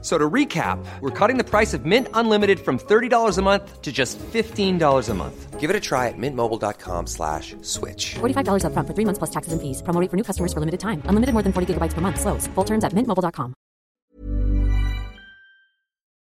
So to recap, we're cutting the price of Mint Unlimited from $30 a month to just $15 a month. Give it a try at mintmobile.com slash switch. $45 upfront for three months plus taxes and fees. Promo rate for new customers for limited time. Unlimited more than 40 gigabytes per month. Slows. Full terms at mintmobile.com.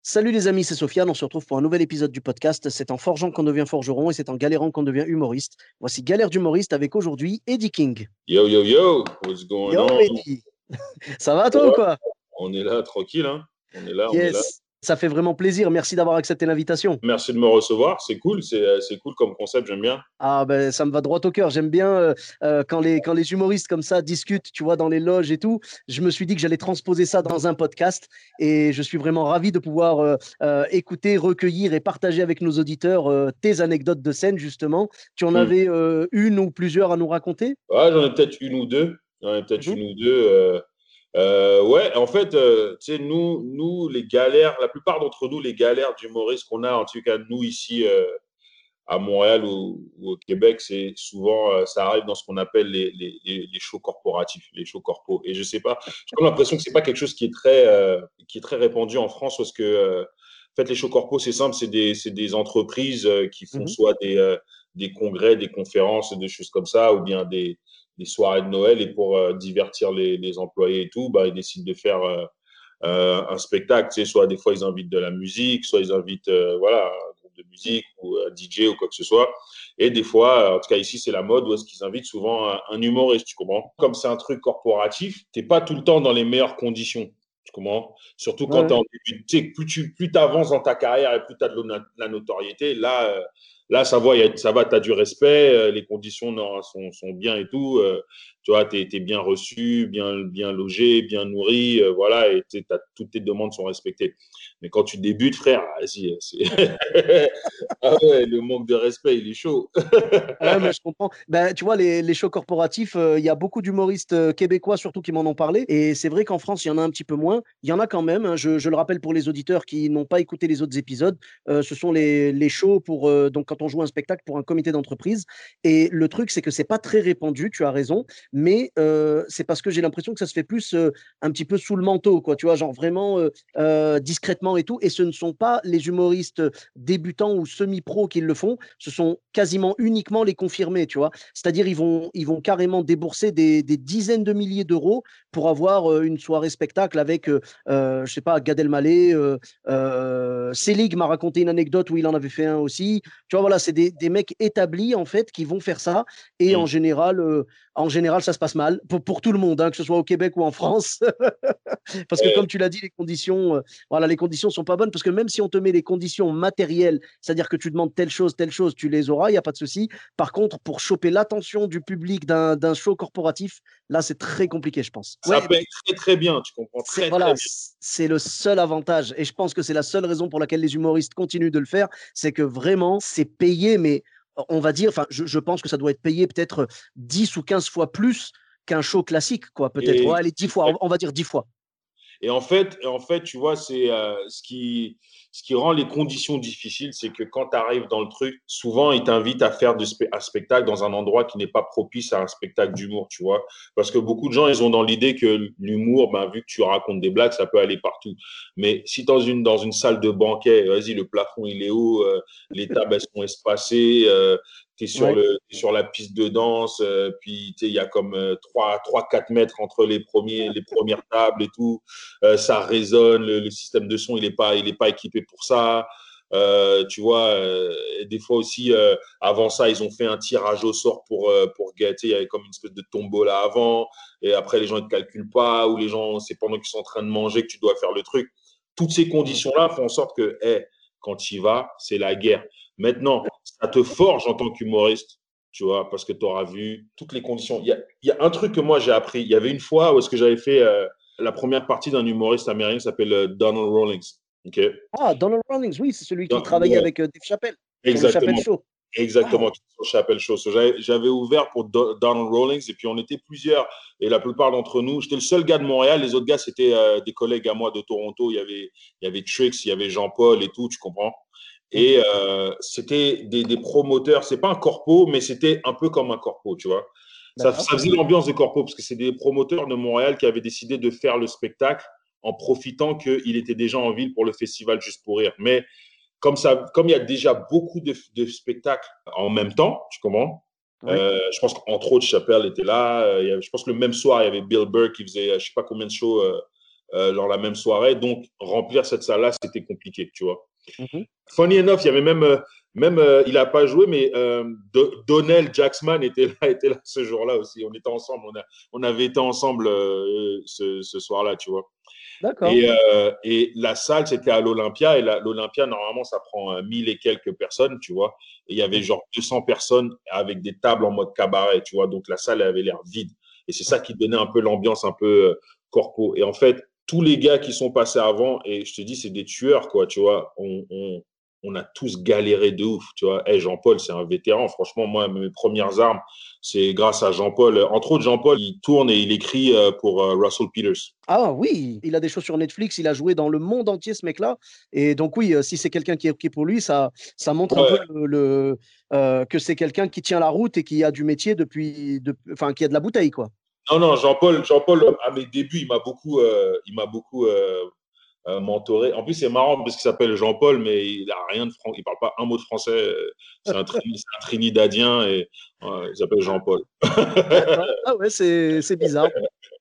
Salut les amis, c'est Sofiane. On se retrouve pour un nouvel épisode du podcast. C'est en forgeant qu'on devient forgeron et c'est en galérant qu'on devient humoriste. Voici Galère d'humoriste avec aujourd'hui Eddie King. Yo, yo, yo, what's going Yo on? Eddie Ça va toi ou quoi? On est là, tranquille, hein? On est là, on est là. Yes. Ça fait vraiment plaisir. Merci d'avoir accepté l'invitation. Merci de me recevoir, c'est cool, c'est euh, c'est cool comme concept, j'aime bien. Ah ben ça me va droit au cœur. J'aime bien euh, euh, quand, les, quand les humoristes comme ça discutent, tu vois, dans les loges et tout. Je me suis dit que j'allais transposer ça dans un podcast et je suis vraiment ravi de pouvoir euh, euh, écouter, recueillir et partager avec nos auditeurs tes anecdotes de scène justement. Tu en Mm. avais une ou plusieurs à nous raconter? Ouais, j'en ai peut-être une ou deux. J'en ai peut-être Mhm. une ou deux. Euh, ouais, en fait, euh, tu sais, nous, nous, les galères, la plupart d'entre nous, les galères d'humoristes qu'on a, en tout cas, nous, ici, euh, à Montréal ou, ou au Québec, c'est souvent, ça arrive dans ce qu'on appelle les, les, les, shows corporatifs, les shows corpos. Et je sais pas, j'ai l'impression que c'est pas quelque chose qui est très, qui est très répandu en France parce que, en fait, les shows corpos, c'est simple, c'est des, des entreprises qui font Mhm. soit des, des congrès, des conférences, des choses comme ça, ou bien des, des soirées de Noël. Et pour euh, divertir les, les employés et tout, bah, ils décident de faire euh, euh, un spectacle. Tu sais, soit des fois, ils invitent de la musique, soit ils invitent voilà, un groupe de musique ou un DJ ou quoi que ce soit. Et des fois, en tout cas ici, c'est la mode où est-ce qu'ils invitent souvent un, un humoriste, tu comprends? Comme c'est un truc corporatif, t'es pas tout le temps dans les meilleures conditions. Tu comprends? Surtout quand Ouais. t'es en début. Tu plus tu plus avances dans ta carrière et plus tu as de la- notoriété, là, là ça va, ça va, tu as du respect, euh, les conditions sont, sont bien et tout. Euh, tu vois, tu es, bien reçu, bien, logé, bien nourri, euh, voilà, et t'as- toutes tes demandes sont respectées. Mais quand tu débutes, frère, vas-y, c'est- ah ouais, le manque de respect, il est chaud. Ouais, mais je comprends. Ben, tu vois, les, shows corporatifs, euh, il y a beaucoup d'humoristes euh, québécois surtout qui m'en ont parlé. Et c'est vrai qu'en France, il y en a un petit peu moins. Il y en a quand même. hein. Je, le rappelle pour les auditeurs qui n'ont pas écouté les autres épisodes. euh, ce sont les, les shows pour euh, donc quand on joue un spectacle pour un comité d'entreprise. Et le truc, c'est que c'est pas très répandu. Tu as raison. Mais euh, c'est parce que j'ai l'impression que ça se fait plus euh, un petit peu sous le manteau, quoi. Tu vois, genre vraiment euh, discrètement et tout. Et ce ne sont pas les humoristes débutants ou semi-pro qui le font. Ce sont quasiment uniquement les confirmés, tu vois. C'est-à-dire, ils vont, ils vont carrément débourser des, des dizaines de milliers d'euros pour avoir une soirée spectacle avec, je sais pas, Gad Elmaleh. Selig m'a raconté une anecdote où il en avait fait un aussi. Tu vois, voilà, c'est des, des mecs établis, en fait, qui vont faire ça. Et Mm. en général, en général, ça se passe mal pour, pour tout le monde, hein, que ce soit au Québec ou en France. parce que, comme tu l'as dit, les conditions, euh, voilà, les conditions sont pas bonnes. Parce que même si on te met les conditions matérielles, c'est-à-dire que tu demandes telle chose, telle chose, tu les auras, il n'y a pas de souci. Par contre, pour choper l'attention du public d'un show corporatif, là, c'est très compliqué, je pense. Ça Ouais, paye très très bien, tu comprends très, voilà, c'est le seul avantage. Et je pense que c'est la seule raison pour laquelle les humoristes continuent de le faire. C'est que vraiment, c'est payé, mais on va dire, enfin, je, je pense que ça doit être payé peut-être 10 ou 15 fois plus qu'un show classique, quoi. Peut-être, ouais, allez, 10 fois, on- on va dire 10 fois. Et en fait, en fait, tu vois, c'est euh, ce qui ce qui rend les conditions difficiles, c'est que quand tu arrives dans le truc, souvent ils t'invitent à faire un spectacle dans un endroit qui n'est pas propice à un spectacle d'humour, tu vois. Parce que beaucoup de gens, ils ont dans l'idée que l'humour, ben, vu que tu racontes des blagues, ça peut aller partout. Mais si dans une dans une salle de banquet, vas-y, le plafond il est haut, euh, les tables elles sont espacées, euh, tu es sur, Ouais. sur la piste de danse, euh, puis il y a comme euh, 3-4 mètres entre les, premiers, les premières tables et tout. Euh, ça résonne, le, le système de son, il n'est pas, il est pas équipé pour ça. Euh, tu vois, euh, des fois aussi, avant ça, ils ont fait un tirage au sort pour, pour gâter. Il y avait comme une espèce de tombola avant. Et après, les gens ne calculent pas, ou les gens, c'est pendant qu'ils sont en train de manger que tu dois faire le truc. Toutes ces conditions-là font en sorte que, hey, quand tu y vas, c'est la guerre. Maintenant, ça te forge en tant qu'humoriste, tu vois, parce que tu auras vu toutes les conditions. Il y a, il y a un truc que moi j'ai appris. Il y avait une fois où est-ce que j'avais fait euh, la première partie d'un humoriste américain qui s'appelle euh, Donald Rawlings. ok? Ah, Donald Rawlings, oui, c'est celui qui travaillait avec euh, Dave Chappelle. Exactement. Chappelle Show. Exactement, sur Chapel Show. So, j'avais- J'avais ouvert pour Do- Donald Rawlings et puis on était plusieurs et la plupart d'entre nous, j'étais le seul gars de Montréal, les autres gars c'était euh, des collègues à moi de Toronto. Il y avait, il y avait Trix, il y avait Jean-Paul et tout, tu comprends? Et euh, c'était des, des promoteurs, c'est pas un corpo, mais c'était un peu comme un corpo, tu vois. Ça, faisait l'ambiance des corpos parce que c'est des promoteurs de Montréal qui avaient décidé de faire le spectacle en profitant qu'il était déjà en ville pour le festival Juste pour rire. Mais comme ça, comme il y a déjà beaucoup de, de spectacles en même temps, tu comprends? Oui. Euh, Je pense qu'entre autres, Chappelle était là. Euh, je pense que le même soir, il y avait Bill Burr qui faisait je sais pas combien de shows dans la même soirée. Donc, remplir cette salle-là, c'était compliqué, tu vois. Mhm. Funny enough, il y avait même, euh, même euh, il n'a pas joué, mais euh, Do- Donnell Jacksman était là, était là ce jour-là aussi. On était ensemble, on, a, on avait été ensemble euh, ce, ce soir-là, tu vois. D'accord. Et, et la salle, c'était à l'Olympia. Et l'Olympia, normalement, ça prend euh, 1000 et quelques personnes, tu vois. Et il y avait genre 200 personnes avec des tables en mode cabaret, tu vois. Donc la salle elle avait l'air vide. Et c'est ça qui donnait un peu l'ambiance un peu corpo. Et en fait, tous les gars qui sont passés avant, et je te dis, c'est des tueurs, quoi, tu vois. On, on, on a tous galéré de ouf, tu vois. Hey, Jean-Paul, c'est un vétéran. Franchement, moi, mes premières armes, c'est grâce à Jean-Paul. Entre autres, Jean-Paul, il tourne et il écrit euh, pour euh, Russell Peters. Ah oui, il a des choses sur Netflix, il a joué dans le monde entier ce mec-là. Et donc oui, euh, si c'est quelqu'un qui est OK pour lui, ça, ça montre un peu le, le, euh, que c'est quelqu'un qui tient la route et qui a du métier depuis, de- enfin qui a de la bouteille quoi. Non, non, Jean-Paul, Jean-Paul, à mes débuts, il m'a beaucoup, euh, il m'a beaucoup euh, euh, mentoré. En plus, c'est marrant parce qu'il s'appelle Jean-Paul, mais il a rien de français. Il parle pas un mot de français. C'est un, Trinidadien et il s'appelle Jean-Paul. ah ouais, c'est bizarre.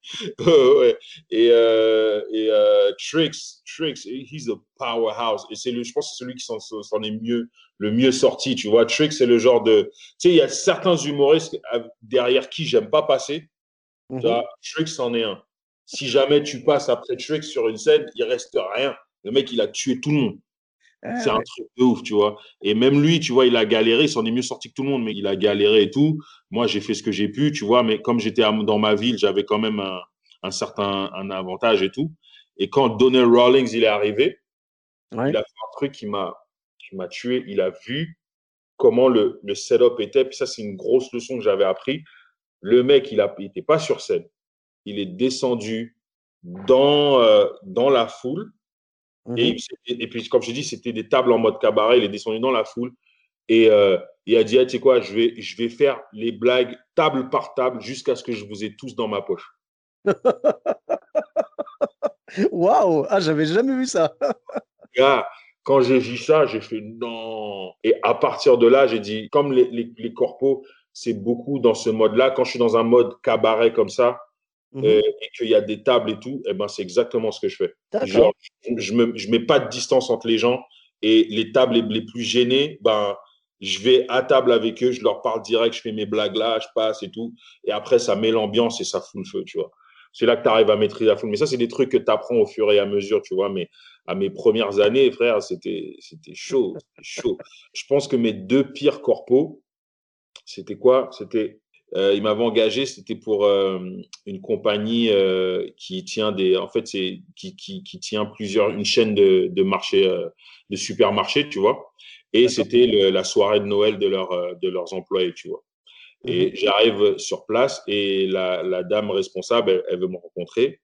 ouais. Et, et Trix, Trix, he's a powerhouse. Et c'est le, je pense que c'est celui qui s'en, est mieux, le mieux sorti. Tu vois, Trix, c'est le genre de, tu sais, il y a certains humoristes derrière qui j'aime pas passer. Mhm. Tu vois, Trix en est un. Si jamais tu passes après Trix sur une scène, il reste rien. Le mec, il a tué tout le monde. Ah C'est un truc de ouf, tu vois. Et même lui, tu vois, il a galéré, il s'en est mieux sorti que tout le monde, mais il a galéré et tout. Moi, j'ai fait ce que j'ai pu, tu vois, mais comme j'étais dans ma ville, j'avais quand même un, un certain un avantage et tout. Et quand Donnell Rawlings, il est arrivé, Ouais. il a fait un truc qui m'a m'a tué. Il a vu comment le, le setup était. Puis ça, c'est une grosse leçon que j'avais appris. Le mec, il n'était pas sur scène. Il est descendu dans, euh, dans la foule. Mhm. Et, et, et puis, comme je dis, c'était des tables en mode cabaret. Il est descendu dans la foule et euh, il a dit ah, Tu sais quoi, je vais, je vais faire les blagues table par table jusqu'à ce que je vous ai tous dans ma poche. Waouh, ah j'avais jamais vu ça. Gars, quand j'ai vu ça, j'ai fait non. Et à partir de là, j'ai dit Comme les, les, les corpos, c'est beaucoup dans ce mode-là. Quand je suis dans un mode cabaret comme ça Mhm. euh, et qu'il y a des tables et tout, eh ben, c'est exactement ce que je fais. Genre, je ne je mets pas de distance entre les gens et les tables les, les plus gênées, ben, je vais à table avec eux, je leur parle direct, je fais mes blagues là, je passe et tout. Et après, ça met l'ambiance et ça fout le feu, tu vois. C'est là que tu arrives à maîtriser la foule. Mais ça, c'est des trucs que tu apprends au fur et à mesure, tu vois. Mais à mes premières années, frère, c'était chaud. Chaud. Je pense que mes deux pires corpos, c'était quoi? C'était euh, il m'avait engagé, c'était pour euh, une compagnie euh, qui tient des, en fait, c'est qui, qui, qui tient plusieurs, une chaîne de, de marché, euh, de supermarchés, tu vois? Et c'était la soirée de Noël de, leur, de leurs employés, tu vois? Et j'arrive sur place et la, la dame responsable, elle, elle veut me rencontrer.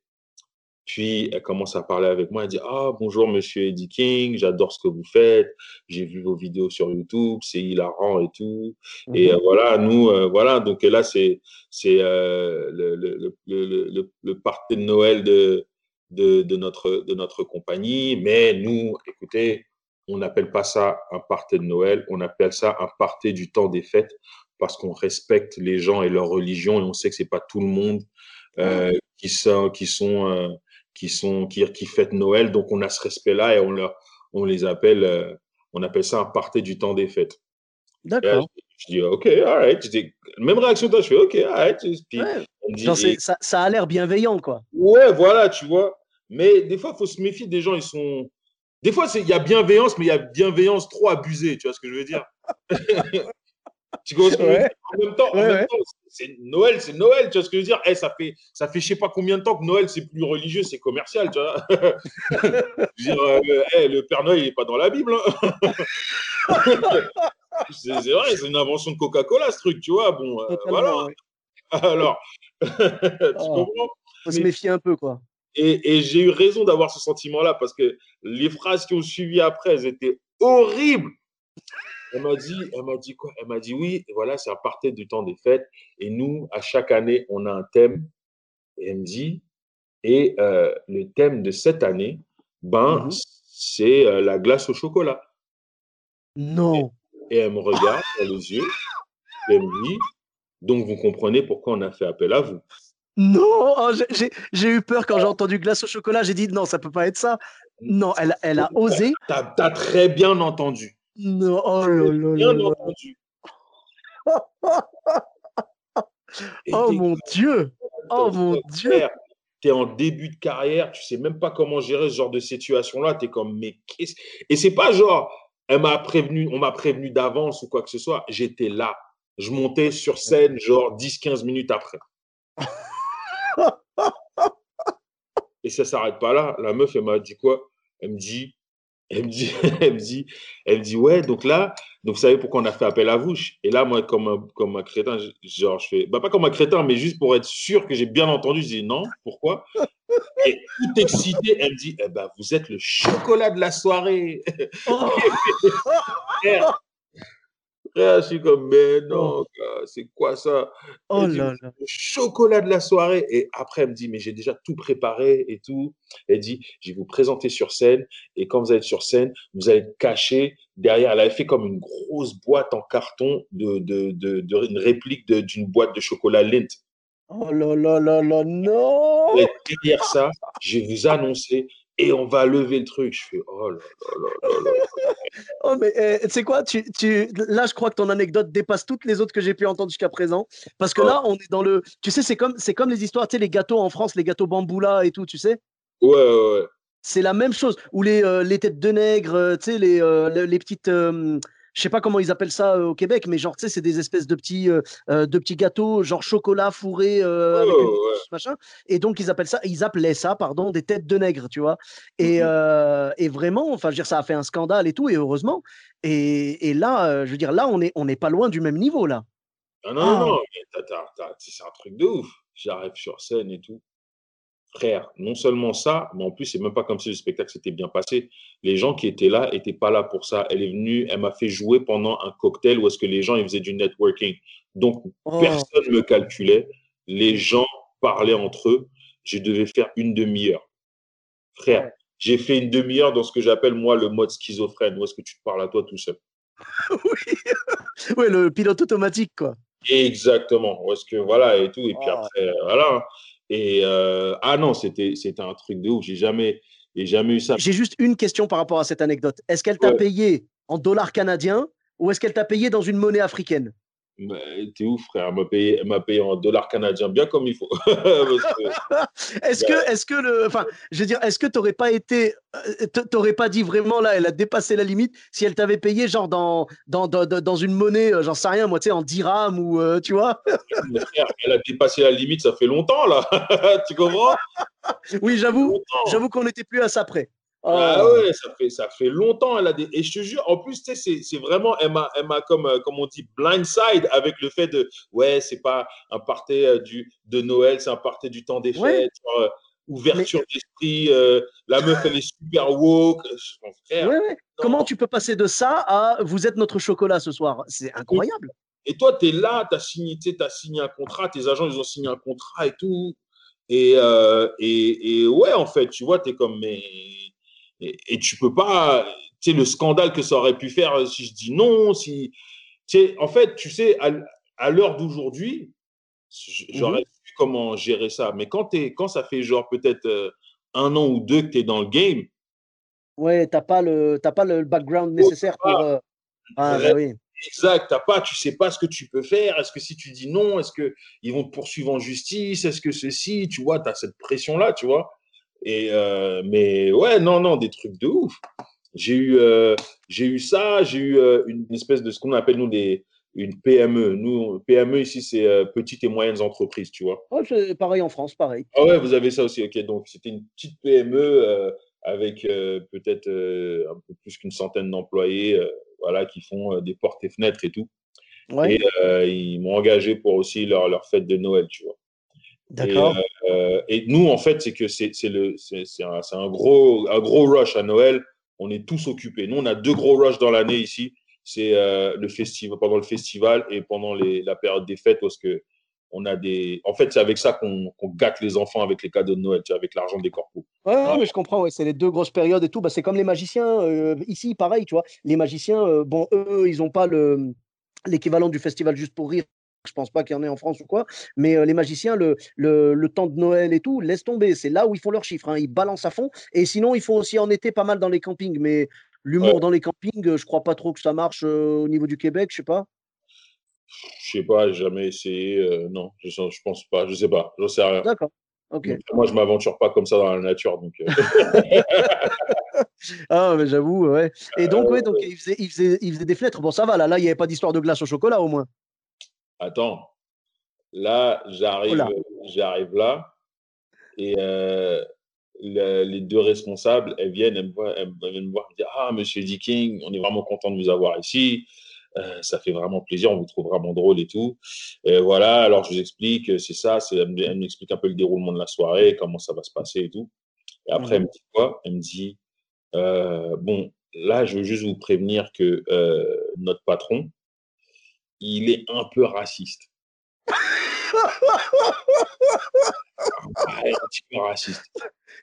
Puis elle commence à parler avec moi. Elle dit Ah, bonjour, monsieur Eddie King, j'adore ce que vous faites. J'ai vu vos vidéos sur YouTube, c'est hilarant et tout. Et euh, voilà, nous, euh, voilà, donc là, c'est euh, le, le, le, le, le, le party de Noël de, de, de, notre, de notre compagnie. Mais nous, écoutez, on n'appelle pas ça un party de Noël, on appelle ça un party du temps des fêtes parce qu'on respecte les gens et leur religion et on sait que c'est pas tout le monde qui sont qui sont qui sont qui, qui fêtent Noël donc on a ce respect là et on leur on les appelle euh, on appelle ça un party du temps des fêtes. D'accord. je, dis ok alright je dis même réaction toi je fais ok alright puis Ouais. on me dit Genre, c'est- et- ça, ça a l'air bienveillant quoi. Ouais, voilà, tu vois. Mais des fois, il faut se méfier des gens, ils sont. Des fois, il y a bienveillance, mais il y a bienveillance trop abusée, tu vois ce que je veux dire? Tu ce que Ouais. dire? En même temps, en Ouais, même ouais. temps, c'est Noël, c'est Noël, tu vois ce que je veux dire? Eh, ça fait, ça fait je sais pas combien de temps que Noël, c'est plus religieux, c'est commercial, tu vois je veux dire, euh, le, eh, le Père Noël, il n'est pas dans la Bible. hein. c'est vrai, c'est une invention de Coca-Cola, ce truc, tu vois. Bon, euh, voilà. Alors, tu Oh. comprends? Faut se méfier un peu, quoi. Et, et j'ai eu raison d'avoir ce sentiment-là parce que les phrases qui ont suivi après, elles étaient horribles. Elle m'a dit, elle m'a dit quoi? Elle m'a dit oui, et voilà, c'est à partir du temps des fêtes. Et nous, à chaque année, on a un thème. Et elle me dit, et euh, le thème de cette année, ben, Mhm. c'est euh, la glace au chocolat. Non. Et elle me regarde dans les yeux et elle me dit, donc vous comprenez pourquoi on a fait appel à vous. Non, oh, j'ai- eu peur quand j'ai entendu glace au chocolat. J'ai dit non, ça peut pas être ça. Non, elle, elle a osé. T'as as très bien entendu. Non, oh là là Bien là là. entendu. Et Oh mon Dieu. Oh mon Dieu. frère, T'es en début de carrière, tu sais même pas comment gérer ce genre de situation-là. T'es comme, mais qu'est-ce. Et c'est pas genre, elle m'a prévenu, on m'a prévenu d'avance ou quoi que ce soit. J'étais là. Je montais sur scène, genre 10-15 minutes après. Et ça s'arrête pas là. La meuf, elle m'a dit quoi? Elle me dit, elle me dit, elle me dit, elle me dit, ouais, donc là, donc vous savez pourquoi on a fait appel à vous? Et là, moi, comme un, comme un crétin, genre, je fais, bah pas comme un crétin, mais juste pour être sûr que j'ai bien entendu, je dis non, pourquoi? Et tout excité, elle me dit, eh ben, vous êtes le chocolat de la soirée. Oh, Frère, je suis comme, mais non, gars, c'est quoi ça? Oh Elle dit, là là. le chocolat de la soirée. Et après, elle me dit, mais j'ai déjà tout préparé et tout. Elle dit, je vais vous présenter sur scène. Et quand vous allez être sur scène, vous allez être caché derrière. Elle avait fait comme une grosse boîte en carton de, de, de, de- une réplique d'une boîte de chocolat Lindt. Oh là là là là, non. Derrière ça, je vais vous annoncer et on va lever le truc. Je fais, oh là là là là là. Oh, mais euh, tu sais quoi, tu, tu, là, je crois que ton anecdote dépasse toutes les autres que j'ai pu entendre jusqu'à présent. Parce que Oh. là, on est dans le. Tu sais, c'est comme, c'est comme les histoires, tu sais, les gâteaux en France, les gâteaux bamboula et tout, tu sais. Ouais, ouais, ouais. C'est la même chose. Ou les, euh, les têtes de nègre, euh, tu sais, les, euh, les, les petites. Je sais pas comment ils appellent ça euh, au Québec, mais genre, tu sais, c'est des espèces de petits, euh, euh, de petits gâteaux, genre chocolat fourré euh, avec Ouais, une ouais. sauce, machin. Et donc, ils appellent ça, ils appelaient ça, pardon, des têtes de nègre, tu vois. Et, Mhm. et vraiment, enfin, je veux dire, ça a fait un scandale et tout, et heureusement. Et, et là, je veux dire, là, on est, on n'est pas loin du même niveau, là. Ah non, Ah. non, non, t'as- t'as- t'as- c'est un truc de ouf. J'arrive sur scène et tout. Frère, non seulement ça, mais en plus, c'est même pas comme si le spectacle s'était bien passé. Les gens qui étaient là étaient pas là pour ça. Elle est venue, elle m'a fait jouer pendant un cocktail où est-ce que les gens ils faisaient du networking. Donc, Oh. personne me calculait. Les gens parlaient entre eux. Je devais faire une demi-heure. Frère, Ouais. j'ai fait une demi-heure dans ce que j'appelle moi le mode schizophrène, où est-ce que tu te parles à toi tout seul. oui. ouais, le pilote automatique, quoi. Exactement. Où est-ce que voilà et tout. Et puis Ah. après, euh, voilà. Et euh, ah non, c'était un truc de ouf. J'ai jamais, jamais eu ça. J'ai juste une question par rapport à cette anecdote. Est-ce qu'elle t'a Ouais. payé en dollars canadiens ou est-ce qu'elle t'a payé dans une monnaie africaine? T'es ouf, frère. Elle m'a payé, payé en dollars canadiens, bien comme il faut. Est-ce que, est-ce que le, enfin, je veux dire, est-ce que t'aurais pas été, euh, t'aurais pas dit vraiment là, elle a dépassé la limite si elle t'avait payé genre dans, dans, dans, dans- une monnaie, euh, j'en sais rien, moi, tu sais, en dirham ou euh, tu vois? Frère, elle a dépassé la limite, ça fait longtemps là. tu comprends? Oui, j'avoue, j'avoue qu'on n'était plus à ça près. Ah Oh. ouais, ça fait, ça fait longtemps. Elle a des... Et je te jure, en plus, tu sais, c'est, vraiment, elle m'a, comme, euh, comme on dit, blindside avec le fait de, ouais, c'est pas un party euh, du, de Noël, c'est un party du temps des fêtes, Ouais. genre, euh, ouverture d'esprit, euh, la meuf, elle est super woke. Mon frère, Ouais, ouais. non. Comment tu peux passer de ça à vous êtes notre chocolat ce soir? C'est incroyable. Et toi, tu es là, tu as signé, t'as signé un contrat, tes agents, ils ont signé un contrat et tout. Et, euh, et, et ouais, en fait, tu vois, tu es comme, mais. Et, et tu peux pas. Tu sais, le scandale que ça aurait pu faire euh, si je dis non, si. Tu sais, en fait, tu sais, à, l'heure d'aujourd'hui, j- j'aurais su comment gérer ça. Mais quand, quand ça fait genre peut-être euh, un an ou deux que tu es dans le game, Ouais, t'as pas le, pas le background nécessaire pour. euh, Ah bah oui. Exact, t'as pas, tu sais pas ce que tu peux faire. Est-ce que si tu dis non, est-ce que ils vont te poursuivre en justice? Est-ce que ceci, tu vois, t'as cette pression là, tu vois. Et euh, mais ouais, non, non, des trucs de ouf. J'ai eu, euh, j'ai eu ça, j'ai eu euh, une espèce de ce qu'on appelle nous des une PME. Nous, PME ici, c'est petites et moyennes entreprises, tu vois. Oh, pareil en France, pareil. Ah ouais, vous avez ça aussi, ok. Donc c'était une petite PME avec peut-être un peu plus qu'une centaine d'employés voilà, qui font des portes et fenêtres et tout. Et ils m'ont engagé pour aussi leur, leur fête de Noël, tu vois. D'accord. Et, nous, en fait, c'est que c'est un, un, gros, un gros rush à Noël. On est tous occupés. Nous, on a deux gros rushs dans l'année ici. C'est le festival, pendant le festival et pendant les, la période des fêtes parce que on a des. En fait, c'est avec ça qu'on gâte les enfants avec les cadeaux de Noël, avec l'argent des corpos. Ouais, mais je comprends. Ouais, c'est les deux grosses périodes et tout. Bah, c'est comme les magiciens euh, ici, pareil, tu vois. Les magiciens, euh, bon, eux, ils n'ont pas le l'équivalent du festival juste pour rire. Je pense pas qu'il y en ait en France ou quoi. Mais euh, les magiciens, le, le, le, temps de Noël et tout, laisse tomber. C'est là où ils font leurs chiffres. Hein. Ils balancent à fond. Et sinon, ils font aussi en été pas mal dans les campings. Mais l'humour dans les campings, je crois pas trop que ça marche au niveau du Québec. Je sais pas. Je sais pas, jamais essayé. Euh, non, je, je pense pas. Je sais pas. Je sais rien. D'accord. Moi, je m'aventure pas comme ça dans la nature. Donc, euh. ah, mais j'avoue, ouais. Et donc, ouais, donc il faisait, il, faisait, il faisait des fenêtres. Bon, ça va, là, là il n'y avait pas d'histoire de glace au chocolat, au moins. Attends. Là, j'arrive, j'arrive là. Et euh, les deux responsables, elles viennent, elles me, voient, elles viennent me voir, elles me disent Ah, monsieur Dicking, on est vraiment content de vous avoir ici. Euh, ça fait vraiment plaisir, on vous trouve vraiment drôle et tout. Et voilà, alors je vous explique, c'est ça, elle m'explique un peu le déroulement de la soirée, comment ça va se passer et tout. Et après, elle me dit quoi? Elle me dit, euh, bon, là, je veux juste vous prévenir que euh, notre patron, il est un peu raciste. un petit peu raciste.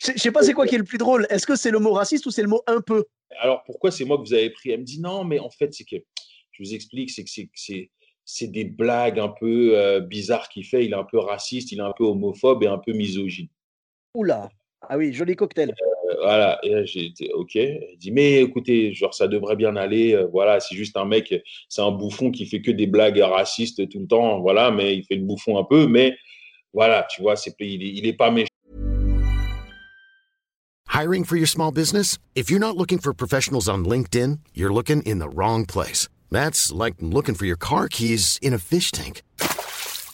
Je sais pas c'est quoi qui est le plus drôle. Est-ce que c'est le mot raciste ou c'est le mot un peu? Alors pourquoi c'est moi que vous avez pris? Elle me dit non, mais en fait c'est que je vous explique, c'est que c'est c'est des blagues un peu euh, bizarres qu'il fait. Il est un peu raciste, il est un peu homophobe et un peu misogyne. Oula, ah oui, joli cocktail. Euh, voilà, et j'ai été OK. Il dit mais écoutez, genre ça devrait bien aller. Euh, voilà, c'est juste un mec, c'est un bouffon qui fait que des blagues racistes tout le temps. Voilà, mais il fait le bouffon un peu, mais voilà, tu vois, c'est il, il est pas méchant. Hiring for your small business? If you're not looking for professionals on LinkedIn, you're looking in the wrong place. That's like looking for your car keys in a fish tank.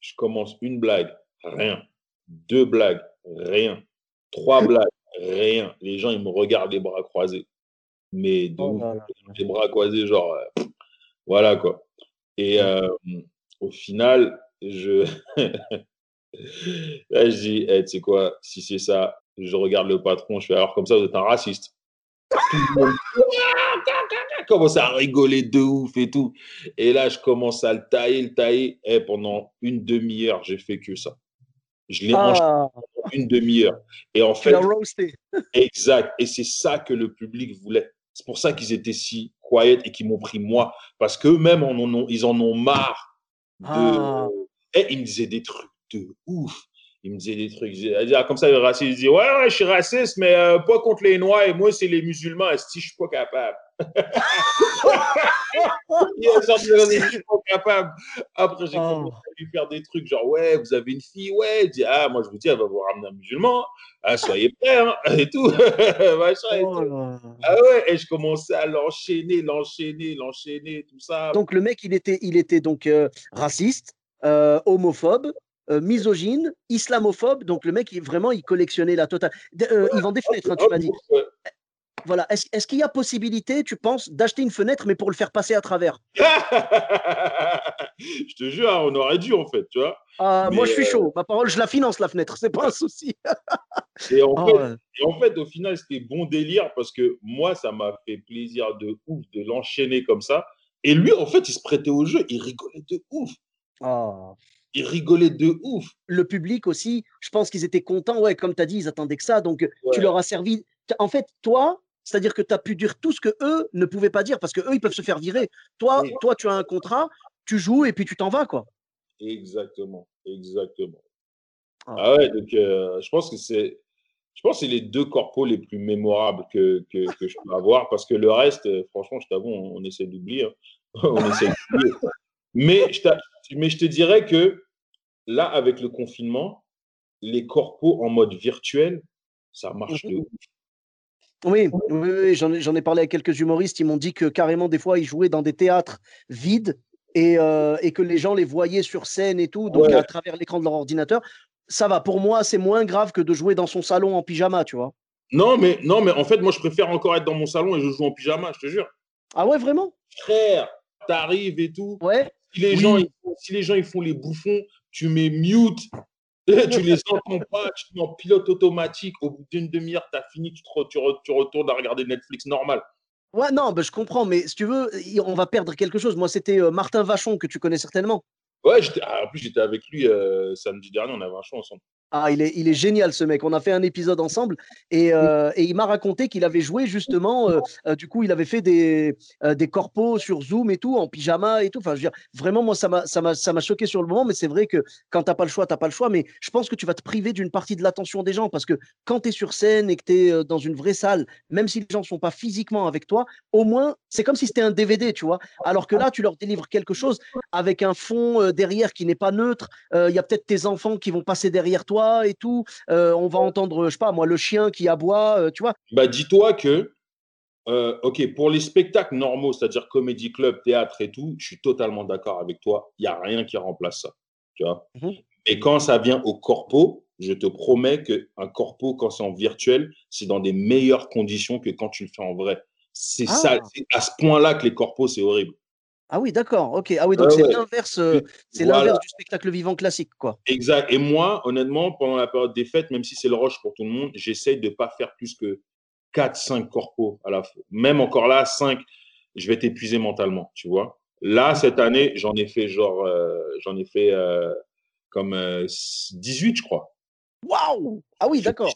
je commence une blague, rien. Deux blagues, rien. Trois blagues, rien. Les gens, ils me regardent les bras croisés. Mais oh les bras croisés, genre, euh, voilà quoi. Et euh, au final, je. Là, je dis, hey, tu sais quoi, si c'est ça, je regarde le patron, je fais alors comme ça, vous êtes un raciste commence à rigoler de ouf et tout. Et là, je commence à le tailler, le tailler. Et pendant une demi-heure, j'ai fait que ça. Je l'ai mangé ah. une demi-heure. Et en fait, exact. Et c'est ça que le public voulait. C'est pour ça qu'ils étaient si quiet et qu'ils m'ont pris moi. Parce qu'eux-mêmes, ils en ont marre. De... Ah. Et ils me disaient des trucs de ouf il me disait des trucs. Ah, comme ça, le raciste, il dit Ouais, ouais, je suis raciste, mais euh, pas contre les Noirs, et moi, c'est les musulmans. Si je suis pas capable? je suis pas capable. Après, j'ai oh. commencé à lui faire des trucs genre Ouais, vous avez une fille Ouais. Il dit Ah, moi, je vous dis, elle va vous ramener un musulman. Ah, soyez prêts, hein, et tout. et oh tout. Ah ouais, et je commençais à l'enchaîner, l'enchaîner, l'enchaîner, tout ça. Donc, le mec, il était, il était donc euh, raciste, euh, homophobe, euh, misogyne, islamophobe. Donc le mec, il, vraiment, il collectionnait la totale. Euh, il vend des fenêtres, hein, tu m'as dit. Voilà. Est-ce qu'il y a possibilité, tu penses, d'acheter une fenêtre, mais pour le faire passer à travers? Je te jure, on aurait dû, en fait, tu vois. Ah, moi, je suis chaud. Euh, Ma parole, je la finance, la fenêtre. C'est pas un souci. et, en ah, fait, et, en fait, au final, c'était bon délire parce que moi, ça m'a fait plaisir de ouf de l'enchaîner comme ça. Et lui, en fait, il se prêtait au jeu. Il rigolait de ouf. Ah ils rigolaient de ouf. Le public aussi, je pense qu'ils étaient contents. Ouais, comme tu as dit, ils attendaient que ça. Donc, tu leur as servi. En fait, toi, c'est-à-dire que tu as pu dire tout ce que eux ne pouvaient pas dire parce que eux, ils peuvent se faire virer. Toi, toi tu as un contrat, tu joues et puis tu t'en vas, quoi. Exactement, exactement. Ah, ah ouais, donc euh, je pense que c'est je pense que c'est les deux corpos les plus mémorables que, que, que, je peux avoir parce que le reste, franchement, je t'avoue, on, essaie d'oublier. Hein. on essaie d'oublier. Mais je, mais je te dirais que là, avec le confinement, les corpos en mode virtuel, ça marche de mmh ouf. Oui, oui, j'en ai, parlé avec quelques humoristes. Ils m'ont dit que carrément, des fois, ils jouaient dans des théâtres vides et, euh, et que les gens les voyaient sur scène et tout, donc à travers l'écran de leur ordinateur. Ça va, pour moi, c'est moins grave que de jouer dans son salon en pyjama, tu vois. Non, mais, non, mais en fait, moi, je préfère encore être dans mon salon et je joue en pyjama, je te jure. Ah ouais, vraiment? Frère, t'arrives et tout. Ouais. Si les, gens, si les gens ils font les bouffons, tu mets mute, tu les entends pas, tu es en pilote automatique. Au bout d'une demi-heure, tu as fini, tu, tu, retournes à regarder Netflix normal. Ouais, non, bah, je comprends, mais si tu veux, on va perdre quelque chose. Moi, c'était euh, Martin Vachon, que tu connais certainement. Ouais, ah, en plus, j'étais avec lui euh, samedi dernier, on avait un show ensemble. Ah, il est, il est génial ce mec. On a fait un épisode ensemble et, euh, et il m'a raconté qu'il avait joué justement. Euh, euh, du coup, il avait fait des, des corpos sur Zoom et tout, en pyjama et tout. Enfin, je veux dire, vraiment, moi, ça m'a, choqué sur le moment, mais c'est vrai que quand t'as pas le choix, t'as pas le choix. Mais je pense que tu vas te priver d'une partie de l'attention des gens parce que quand tu es sur scène et que tu es dans une vraie salle, même si les gens sont pas physiquement avec toi, au moins, c'est comme si c'était un DVD, tu vois. Alors que là, tu leur délivres quelque chose avec un fond derrière qui n'est pas neutre. Il y a peut-être tes enfants qui vont passer derrière toi et tout. Euh, on va entendre, je sais pas, moi, le chien qui aboie, euh, tu vois? Bah, dis-toi que, euh, ok, pour les spectacles normaux, c'est-à-dire comédie club, théâtre et tout, je suis totalement d'accord avec toi. Il n'y a rien qui remplace ça, tu vois? Mmh et quand ça vient au corpo, je te promets qu'un corpo, quand c'est en virtuel, c'est dans des meilleures conditions que quand tu le fais en vrai. C'est ça, ah. à ce point-là que les corpos, c'est horrible. Ah oui, d'accord. Ok. Ah oui, donc c'est l'inverse, euh, c'est l'inverse du spectacle vivant classique, quoi. Exact. Et moi, honnêtement, pendant la période des fêtes, même si c'est le rush pour tout le monde, j'essaye de pas faire plus que 4, 5 corpos à la fois. Même encore là, 5, je vais t'épuiser mentalement, tu vois. Là, cette année, j'en ai fait genre, euh, j'en ai fait euh, comme 18, je crois. Waouh Ah oui, d'accord.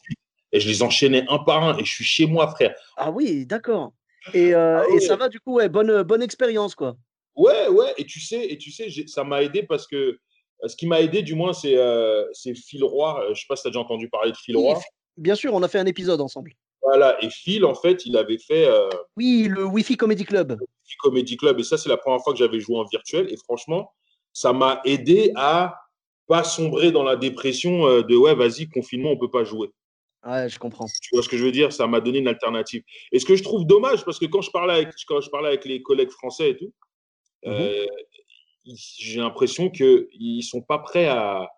Et je les enchaînais un par un et je suis chez moi, frère. Ah oui, d'accord. Et, ah et, ça va du coup, ouais, bonne, bonne expérience, quoi. Ouais, ouais, et tu sais, et tu sais ça m'a aidé parce que euh, ce qui m'a aidé, du moins, c'est euh, Phil Roy. Euh, je sais pas si tu as déjà entendu parler de Phil Roy. bien sûr, on a fait un épisode ensemble. Voilà, et Phil, en fait, il avait fait. oui, le Wi-Fi Comedy Club. Le Wi-Fi Comedy Club, et ça, c'est la première fois que j'avais joué en virtuel. Et franchement, ça m'a aidé à pas sombrer dans la dépression de ouais, vas-y, confinement, on peut pas jouer. Ouais, je comprends. Tu vois ce que je veux dire? Ça m'a donné une alternative. Et ce que je trouve dommage, parce que quand je parlais avec, quand je parlais avec les collègues français et tout, Mmh euh, j'ai l'impression qu'ils ne sont pas prêts à,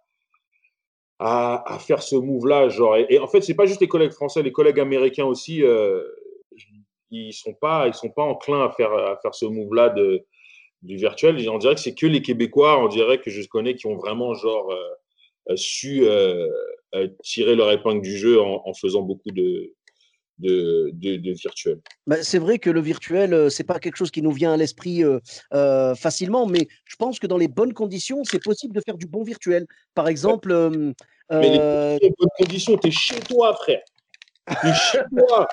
à, faire ce move-là. Et, en fait, ce n'est pas juste les collègues français, les collègues américains aussi, euh, ils ne sont, pas, sont pas enclins à faire, à faire ce move-là du virtuel. on dirait que c'est que les Québécois, on dirait que je connais, qui ont vraiment genre, euh, su tirer leur épingle du jeu en faisant beaucoup de, de, virtuel. Bah, c'est vrai que le virtuel, euh, c'est pas quelque chose qui nous vient à l'esprit euh, euh, facilement, mais je pense que dans les bonnes conditions, c'est possible de faire du bon virtuel. Par exemple. mais les bonnes conditions, tu es chez toi, frère. Tu es chez toi.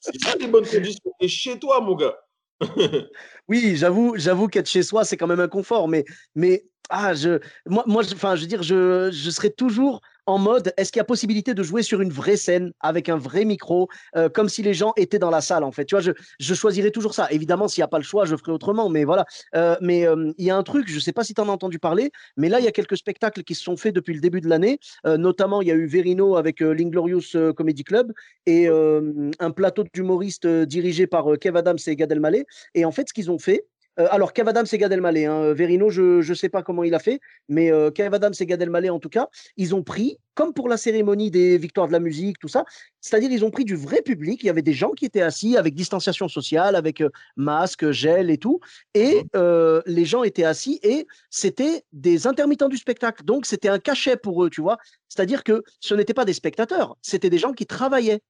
c'est ça les bonnes conditions. Tu es chez toi, mon gars. oui, j'avoue, j'avoue qu'être chez soi, c'est quand même un confort, mais, mais ah, je, moi, moi, enfin, je veux dire, je, je serais toujours en mode est-ce qu'il y a possibilité de jouer sur une vraie scène avec un vrai micro, euh, comme si les gens étaient dans la salle en fait? Tu vois, je, je choisirais toujours ça. Évidemment, s'il n'y a pas le choix, je ferai autrement, mais voilà. Euh, mais euh, il y a un truc, je ne sais pas si tu en as entendu parler, mais là, il y a quelques spectacles qui se sont faits depuis le début de l'année. notamment, il y a eu Verino avec l'Inglorious Comedy Club et un plateau d'humoristes dirigé par Kev Adams et Gad Elmaleh. Et en fait, ce qu'ils ont fait, euh, alors, Kev Adams et Gad Elmaleh. Hein. Verino, je ne sais pas comment il a fait, mais euh, Kev Adams et Gad Elmaleh, en tout cas, ils ont pris, comme pour la cérémonie des victoires de la musique, tout ça, c'est-à-dire ils ont pris du vrai public. Il y avait des gens qui étaient assis avec distanciation sociale, avec euh, masque, gel et tout, et mmh. les gens étaient assis et c'était des intermittents du spectacle. Donc, c'était un cachet pour eux, tu vois. C'est-à-dire que ce n'étaient pas des spectateurs, c'était des gens qui travaillaient.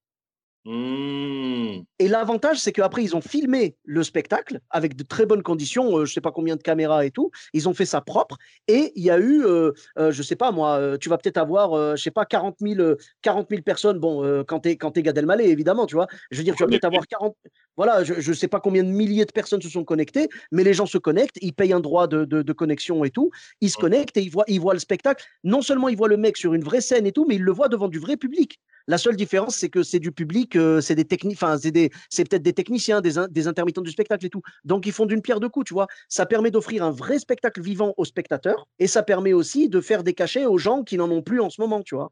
Mmh. Et l'avantage, c'est qu'après, ils ont filmé le spectacle avec de très bonnes conditions, euh, je sais pas combien de caméras et tout. Ils ont fait ça propre. Et il y a eu, euh, euh, je sais pas moi, euh, tu vas peut-être avoir, euh, je sais pas, 40 000, euh, 40 000 personnes. Bon, euh, quand tu es, quand t'es Gad Elmaleh, évidemment, tu vois. Je veux dire, tu vas peut-être avoir 40. Voilà, je ne sais pas combien de milliers de personnes se sont connectées, mais les gens se connectent, ils payent un droit de, de- de connexion et tout. Ils se Mmh. connectent et ils voient, ils voient le spectacle. Non seulement ils voient le mec sur une vraie scène et tout, mais ils le voient devant du vrai public. La seule différence, c'est que c'est du public, euh, c'est des techniques, enfin, c'est des, c'est peut-être des techniciens, des, in- des intermittents du spectacle et tout. Donc, ils font d'une pierre deux coups, tu vois. Ça permet d'offrir un vrai spectacle vivant aux spectateurs et ça permet aussi de faire des cachets aux gens qui n'en ont plus en ce moment, tu vois.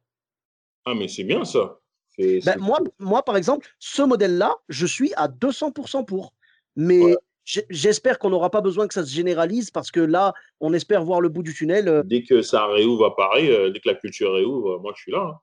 Ah, mais c'est bien ça. Ben, moi, moi, par exemple, ce modèle-là, je suis à 200% pour. Mais Ouais. j'espère qu'on n'aura pas besoin que ça se généralise parce que là, on espère voir le bout du tunnel. euh, Dès que ça réouvre à Paris, euh, dès que la culture réouvre, moi je suis là. hein.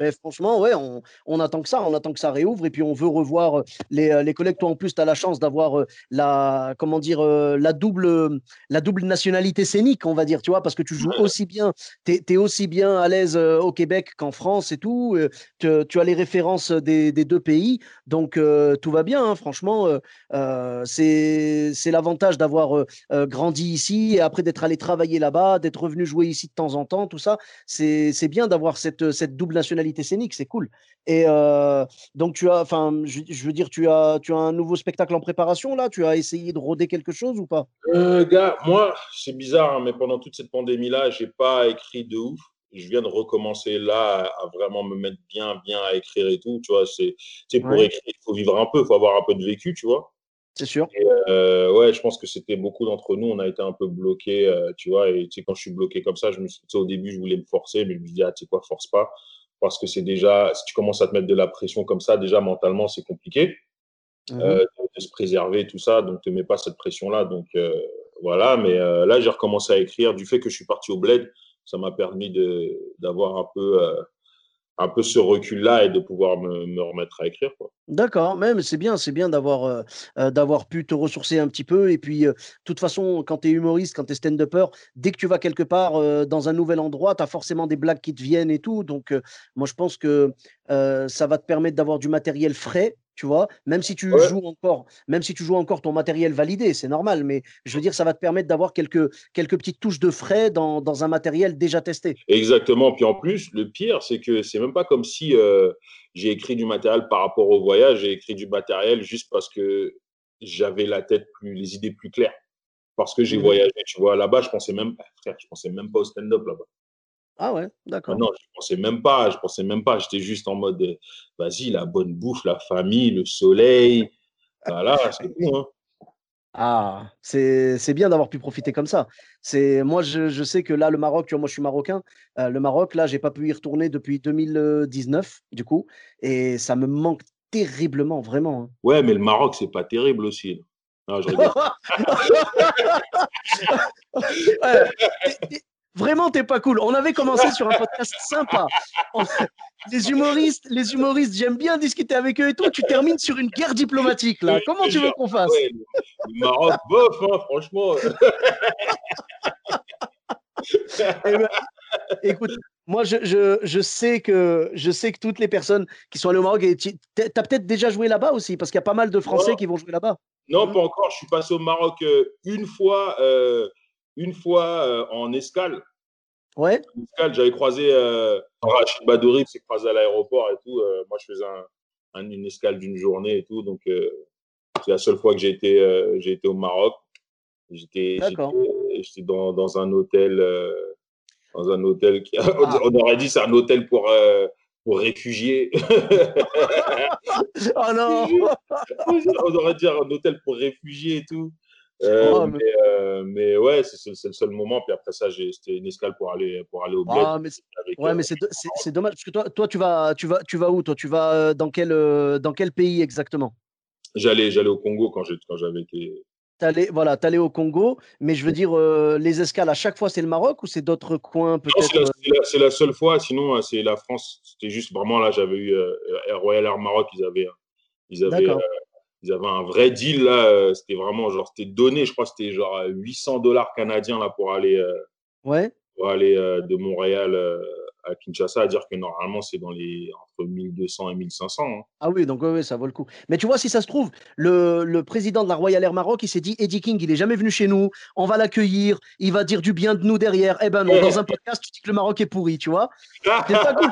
Mais franchement, ouais, on, on attend que ça, on attend que ça réouvre et puis on veut revoir euh, les, euh, les collègues. Toi, en plus, tu as la chance d'avoir euh, la, comment dire, la double, la double nationalité scénique, on va dire, tu vois, parce que tu joues aussi bien, tu es, aussi bien à l'aise au Québec qu'en France et tout. tu, tu as les références des, des deux pays, donc tout va bien, hein, franchement. euh, c'est l'avantage d'avoir grandi ici et après d'être allé travailler là-bas, d'être revenu jouer ici de temps en temps, tout ça c'est c'est bien d'avoir cette, cette double nationalité scénique, c'est cool. Et euh, donc, tu as, enfin, je, je veux dire, tu as, tu as un nouveau spectacle en préparation là? Tu as essayé de roder quelque chose ou pas? Euh, gars, moi, c'est bizarre, hein, mais pendant toute cette pandémie-là, j'ai pas écrit de ouf. Je viens de recommencer là à, à vraiment me mettre bien, bien à écrire et tout. Tu vois, c'est, c'est pour Ouais. écrire, il faut vivre un peu, il faut avoir un peu de vécu, tu vois. C'est sûr. Euh, ouais, je pense que c'était beaucoup d'entre nous, on a été un peu bloqués, euh, tu vois. Et tu sais, quand je suis bloqué comme ça, je me suis, au début, je voulais me forcer, mais je me dis, ah, tu sais quoi, force pas. Parce que c'est déjà, si tu commences à te mettre de la pression comme ça, déjà mentalement, c'est compliqué Mhm. euh, de, se préserver, tout ça. Donc, te mets pas cette pression-là. Donc, euh, voilà. Mais euh, là, j'ai recommencé à écrire. Du fait que je suis parti au bled, ça m'a permis de d'avoir un peu, euh, un peu ce recul-là et de pouvoir me, me remettre à écrire. D'accord, même c'est bien, c'est bien d'avoir euh, euh, d'avoir pu te ressourcer un petit peu. Et puis, euh, de toute façon, quand tu es humoriste, quand tu es stand-upper, dès que tu vas quelque part dans un nouvel endroit, tu as forcément des blagues qui te viennent et tout. Donc, moi, je pense que ça va te permettre d'avoir du matériel frais, tu vois, même si tu Ouais. joues encore, même si tu joues encore ton matériel validé, c'est normal. Mais je veux dire, ça va te permettre d'avoir quelques, quelques petites touches de frais dans, dans un matériel déjà testé. Exactement. Puis en plus, le pire, c'est que c'est même pas comme si euh, j'ai écrit du matériel par rapport au voyage. J'ai écrit du matériel juste parce que j'avais la tête plus, les idées plus claires. Parce que j'ai Mhm. voyagé, tu vois. Là-bas, je pensais même, frère, je pensais même pas au stand-up là-bas. Ah ouais, Ah d'accord. non, je pensais même pas, je pensais même pas. J'étais juste en mode, euh, vas-y, la bonne bouffe, la famille, le soleil. Voilà, c'est tout. Hein. Ah, c'est bien d'avoir pu profiter comme ça. C'est moi je, je sais que là le Maroc, tu vois, moi je suis marocain. euh, le Maroc, là, j'ai pas pu y retourner depuis 2019 du coup, et ça me manque terriblement, vraiment. hein. Ouais, mais le Maroc, c'est pas terrible aussi. Non, je rigole. Ouais, Vraiment, t'es pas cool. On avait commencé sur un podcast sympa. On- Les humoristes, les humoristes, j'aime bien discuter avec eux et tout. Tu termines sur une guerre diplomatique là. Comment tu veux qu'on fasse? Ouais, Maroc, bof, hein, franchement. Eh ben, écoute, moi, je, je, je sais que, je sais que toutes les personnes qui sont allées au Maroc, tu as peut-être déjà joué là-bas aussi, parce qu'il y a pas mal de Français Non. qui vont jouer là-bas. Non, pas encore. Je suis passé au Maroc euh, une fois, euh, une fois euh, en escale. Ouais, En escale, j'avais croisé euh, Rachid Badouri, qui s'est croisé à l'aéroport et tout. Euh, moi, je faisais un, un- une escale d'une journée et tout. Donc, euh, c'est la seule fois que j'ai été, j'ai été au Maroc. J'étais, dans, dans un hôtel, dans un hôtel qui, Ah. on aurait dit c'est un hôtel pour, pour réfugiés. Oh non on aurait dit un hôtel pour réfugiés et tout. Euh, Oh, mais, mais- euh, mais ouais, c'est le seul moment. Puis après ça, c'était une escale pour aller, pour aller au bled. Ah, mais avec, Ouais, euh, mais c'est do- c'est- c'est dommage, parce que toi, toi tu, vas, tu, vas, tu vas où Toi, tu vas dans quel, dans quel pays exactement? J'allais, j'allais au Congo quand j'avais été. T'allais, voilà, t'allais au Congo, mais je veux dire, les escales, à chaque fois, c'est le Maroc ou c'est d'autres coins peut-être c'est la, seule fois. Sinon, euh, c'est la France. C'était juste vraiment là. J'avais eu Air Royal Air Maroc. Ils avaient, ils avaient, ils avaient un vrai deal là. euh, C'était vraiment genre, c'était donné. Je crois que c'était genre euh, 800 dollars canadiens là pour aller, euh, Ouais, pour aller euh, de Montréal euh, à Kinshasa à dire que normalement, c'est dans les entre 1200 et 1500. hein. Ah oui, donc ouais, ouais, ça vaut le coup. Mais tu vois, si ça se trouve, le, le président de la Royal Air Maroc, il s'est dit, Eddie King, il est jamais venu chez nous, on va l'accueillir, il va dire du bien de nous derrière. Eh ben non, dans un podcast, tu dis que le Maroc est pourri, tu vois. C'est pas cool.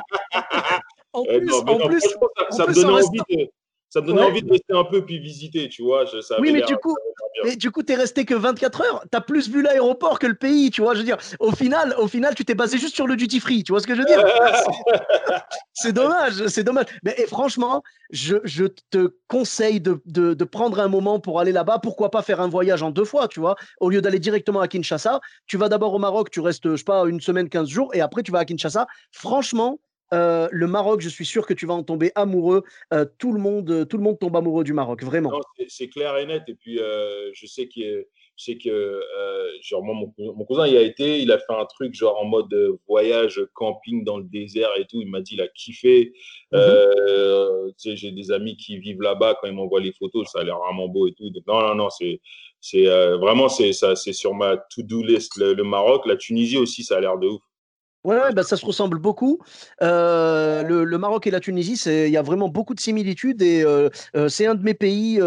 En Euh, plus, non, en non, plus, ça, en ça me en donnait restant- envie de, ça me donnait Ouais. envie de rester un peu puis visiter, tu vois. Je, ça Oui, mais du coup. Mais du coup, t'es resté que 24 heures. T'as plus vu l'aéroport que le pays, tu vois. Je veux dire, au final, au final, tu t'es basé juste sur le duty free. Tu vois ce que je veux dire? C'est- C'est dommage, c'est dommage. Mais et franchement, je, je te conseille de, de, de prendre un moment pour aller là-bas. Pourquoi pas faire un voyage en deux fois, tu vois? Au lieu d'aller directement à Kinshasa, tu vas d'abord au Maroc, tu restes, je sais pas, une semaine, 15 jours, et après tu vas à Kinshasa. Franchement. Euh, le Maroc, je suis sûr que tu vas en tomber amoureux. Euh, tout le monde, tout le monde tombe amoureux du Maroc, vraiment. C'est- clair et net. Et puis, euh, je sais que, je sais que euh, genre, moi, mon, mon cousin, il a été, il a fait un truc genre en mode euh, voyage camping dans le désert et tout. Il m'a dit, il a kiffé. Euh, tu sais, j'ai des amis qui vivent là-bas. Quand ils m'envoient les photos, ça a l'air vraiment beau et tout. Donc, non, non, non, c'est, c'est euh, vraiment, c'est ça, c'est sur ma to-do list. Le, le Maroc, la Tunisie aussi, ça a l'air de ouf. Ouais, ouais, bah, ça se ressemble beaucoup. Euh, le, Maroc et la Tunisie, il y a vraiment beaucoup de similitudes et euh, euh, c'est un de mes pays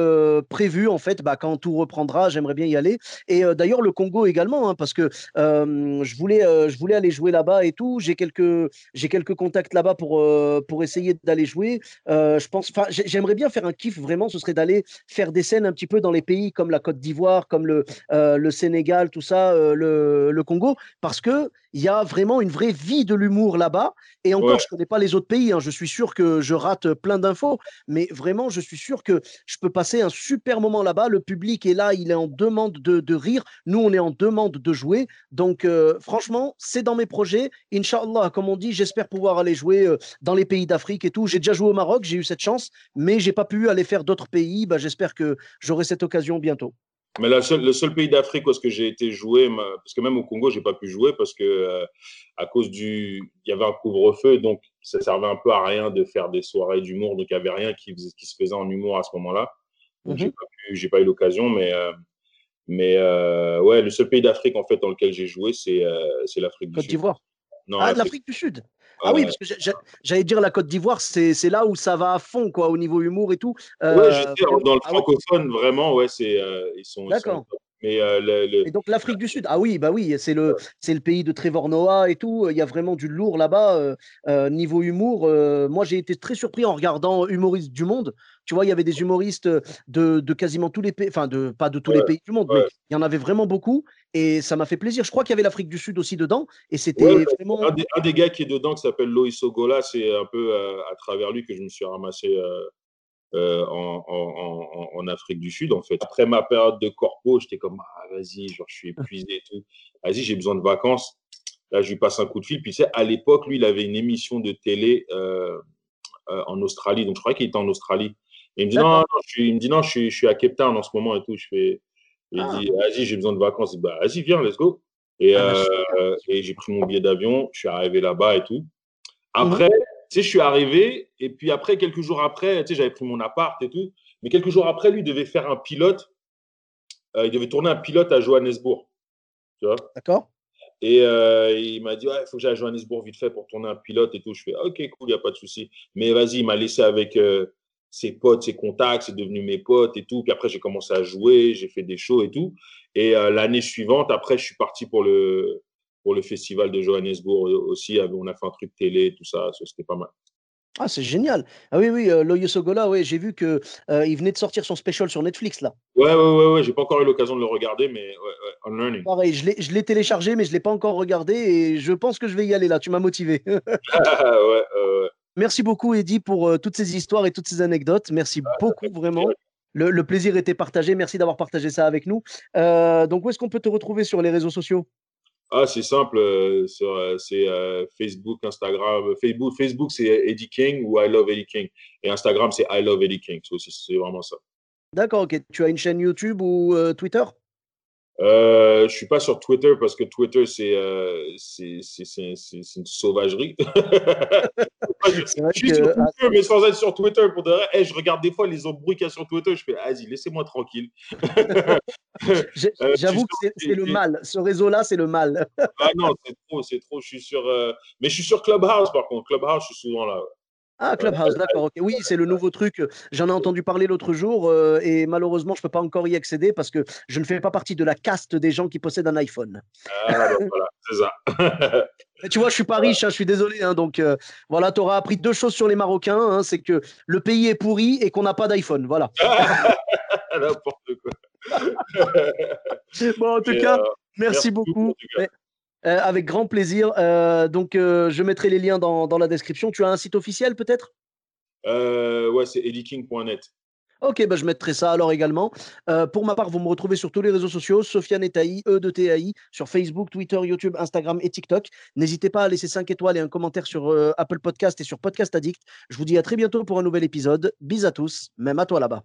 prévus en fait. Bah, quand tout reprendra, j'aimerais bien y aller. Et d'ailleurs le Congo également, hein, parce que je voulais, je voulais aller jouer là-bas et tout. J'ai quelques, quelques contacts là-bas pour pour essayer d'aller jouer. Je j'aimerais bien faire un kiff vraiment. Ce serait d'aller faire des scènes un petit peu dans les pays comme la Côte d'Ivoire, comme le le Sénégal, tout ça, le Congo, parce que il y a vraiment une vraie vie de l'humour là-bas. Et encore, Ouais. je connais pas les autres pays. hein. Je suis sûr que je rate plein d'infos, mais vraiment, je suis sûr que je peux passer un super moment là-bas. Le public est là, il est en demande de, de rire. Nous, on est en demande de jouer. Donc, euh, franchement, c'est dans mes projets. Inch'Allah, comme on dit, j'espère pouvoir aller jouer euh, dans les pays d'Afrique et tout. J'ai déjà joué au Maroc, j'ai eu cette chance, mais j'ai pas pu aller faire d'autres pays. Bah, j'espère que j'aurai cette occasion bientôt. Mais la seule- le seul pays d'Afrique où est-ce que j'ai été jouer, ma- parce que même au Congo, j'ai pas pu jouer parce que euh, à cause du, il y avait un couvre-feu, donc ça servait un peu à rien de faire des soirées d'humour, donc il y avait rien qui, se faisait en humour à ce moment-là. Donc Mhm. j'ai pas pu, j'ai pas eu l'occasion, mais euh, mais euh, ouais, le seul pays d'Afrique en fait dans lequel j'ai joué, c'est c'est l'Afrique du Côte Sud. d'Ivoire. Non, Ah, l'Afrique du Sud. Ah oui, parce que j'allais dire la Côte d'Ivoire, c'est là où ça va à fond, quoi, au niveau humour et tout. Euh, Ouais, je sais, vraiment- dans le ah ouais. francophone, vraiment, ouais, c'est euh, ils sont D'accord. Mais euh, le, le- Et donc l'Afrique du Sud, ah oui, bah oui, c'est le, c'est le pays de Trevor Noah et tout. Il y a vraiment du lourd là-bas euh, euh, niveau humour. euh, moi, j'ai été très surpris en regardant Humoristes du monde. Tu vois, il y avait des humoristes de, de quasiment tous les pays, enfin de pas de tous les pays du monde, ouais. mais il y en avait vraiment beaucoup et ça m'a fait plaisir. Je crois qu'il y avait l'Afrique du Sud aussi dedans et c'était Ouais, vraiment. un, des, un des gars qui est dedans, qui s'appelle Loïs Ogola, c'est un peu à travers lui que je me suis ramassé euh, en, en, en, en Afrique du Sud, en fait. Après ma période de corpo, j'étais comme, ah, vas-y, genre, je suis épuisé et tout. Vas-y, j'ai besoin de vacances. Là, je lui passe un coup de fil. Puis, tu sais, à l'époque, lui, il avait une émission de télé euh, euh, en Australie. Donc, je croyais qu'il était en Australie. Et il me dit, non, non, je suis, il me dit, non, je suis, je suis à Cape Town en ce moment et tout. Je fais, il Ah. dit, vas-y, j'ai besoin de vacances. Bah, vas-y, viens, let's go. Et, Ah, bah, et j'ai pris mon billet d'avion, je suis arrivé là-bas et tout. Après, tu sais, je suis arrivé, et puis après, quelques jours après, tu sais, j'avais pris mon appart et tout. Mais quelques jours après, lui devait faire un pilote. Euh, il devait tourner un pilote à Johannesburg. Tu vois D'accord. et euh, il m'a dit, ouais, il faut que j'aille à Johannesburg vite fait pour tourner un pilote et tout. Je fais, ok, cool, il n'y a pas de souci. Mais vas-y, il m'a laissé avec euh, ses potes, ses contacts, c'est devenu mes potes et tout. Puis après, j'ai commencé à jouer, j'ai fait des shows et tout. Et l'année suivante, après, je suis parti pour le, pour le festival de Johannesburg aussi. On a fait un truc télé, tout ça. C'était pas mal. Ah, c'est génial. Ah oui, oui, euh, Loyo Sogola, ouais, j'ai vu que euh, il venait de sortir son special sur Netflix là. Ouais, ouais, ouais, ouais. J'ai pas encore eu l'occasion de le regarder, mais ouais, ouais, on learning. Pareil, je l'ai, téléchargé, mais je l'ai pas encore regardé et je pense que je vais y aller là. Tu m'as motivé. Ah, ouais, euh, ouais. Merci beaucoup, Eddy, pour euh, toutes ces histoires et toutes ces anecdotes. Merci beaucoup, vraiment. Le, le plaisir était partagé. Merci d'avoir partagé ça avec nous. Euh, donc, où est-ce qu'on peut te retrouver sur les réseaux sociaux? Ah, c'est simple, euh, sur, euh, c'est euh, Facebook, Instagram. Facebook, Facebook c'est Eddie King ou I Love Eddie King. Et Instagram, c'est I Love Eddie King. C'est vraiment ça. D'accord, ok. Tu as une chaîne YouTube ou Twitter? Je suis pas sur Twitter parce que Twitter, c'est c'est une sauvagerie. je, suis sur Twitter, ah, mais sans être sur Twitter. Pour de vrai, je regarde des fois les embrouilles qu'il y a sur Twitter. Je fais, vas-y, laissez-moi tranquille. Euh, j'avoue que c'est le mal. Ce réseau-là, c'est le mal. ah non, c'est trop, c'est trop. Je suis sur, euh, mais je suis sur Clubhouse par contre. Clubhouse, je suis souvent là. Ah, Clubhouse, d'accord. Oui, c'est le nouveau truc. J'en ai entendu parler l'autre jour euh, et malheureusement, je ne peux pas encore y accéder parce que je ne fais pas partie de la caste des gens qui possèdent un iPhone. Ah, voilà, c'est ça. tu vois, je suis pas riche, hein, je suis désolé. Hein, donc euh, voilà, tu auras appris deux choses sur les Marocains. Hein, c'est que le pays est pourri et qu'on n'a pas d'iPhone. Voilà. N'importe quoi. bon, en tout cas, euh, merci, beaucoup. Euh, avec grand plaisir. Euh, donc, euh, je mettrai les liens dans, dans, la description. Tu as un site officiel peut-être? Ouais, c'est ediking.net. Ok, bah, je mettrai ça alors également. pour ma part, vous me retrouvez sur tous les réseaux sociaux, Sofiane Etaï, E de TAI, sur Facebook, Twitter, YouTube, Instagram et TikTok. N'hésitez pas à laisser 5 étoiles et un commentaire sur Apple Podcast et sur Podcast Addict. Je vous dis à très bientôt pour un nouvel épisode. Bis à tous, même à toi là-bas.